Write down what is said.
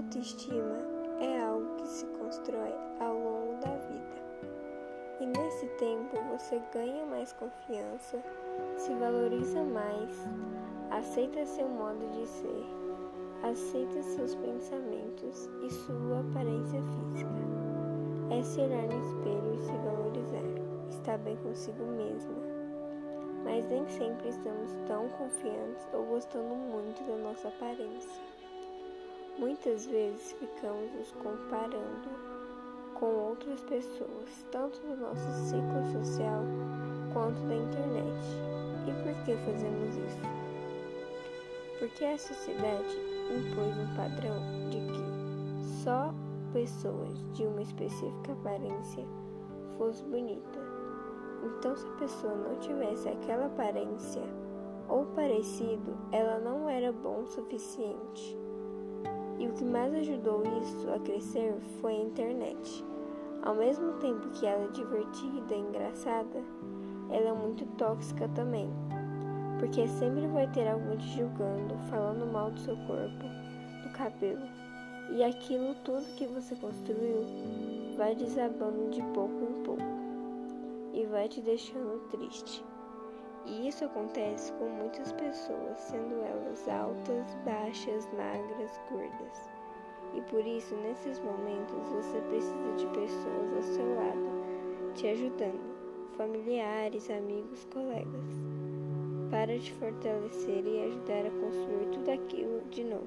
autoestima é algo que se constrói ao longo da vida. E nesse tempo você ganha mais confiança, se valoriza mais, aceita seu modo de ser, aceita seus pensamentos e sua aparência física. É se olhar no espelho e se valorizar, estar bem consigo mesma mas nem sempre estamos tão confiantes ou gostando muito da nossa aparência. Muitas vezes ficamos nos comparando com outras pessoas, tanto do nosso ciclo social quanto da internet. E por que fazemos isso? Porque a sociedade impôs um padrão de que só pessoas de uma específica aparência fosse bonita. Então, se a pessoa não tivesse aquela aparência ou parecido, ela não era bom o suficiente. E o que mais ajudou isso a crescer foi a internet. Ao mesmo tempo que ela é divertida e engraçada, ela é muito tóxica também, porque sempre vai ter alguém te julgando, falando mal do seu corpo, do cabelo, e aquilo tudo que você construiu vai desabando de pouco em pouco e vai te deixando triste. E isso acontece com muitas pessoas, sendo elas altas, baixas, magras, gordas. E por isso, nesses momentos, você precisa de pessoas ao seu lado, te ajudando, familiares, amigos, colegas, para te fortalecer e ajudar a construir tudo aquilo de novo.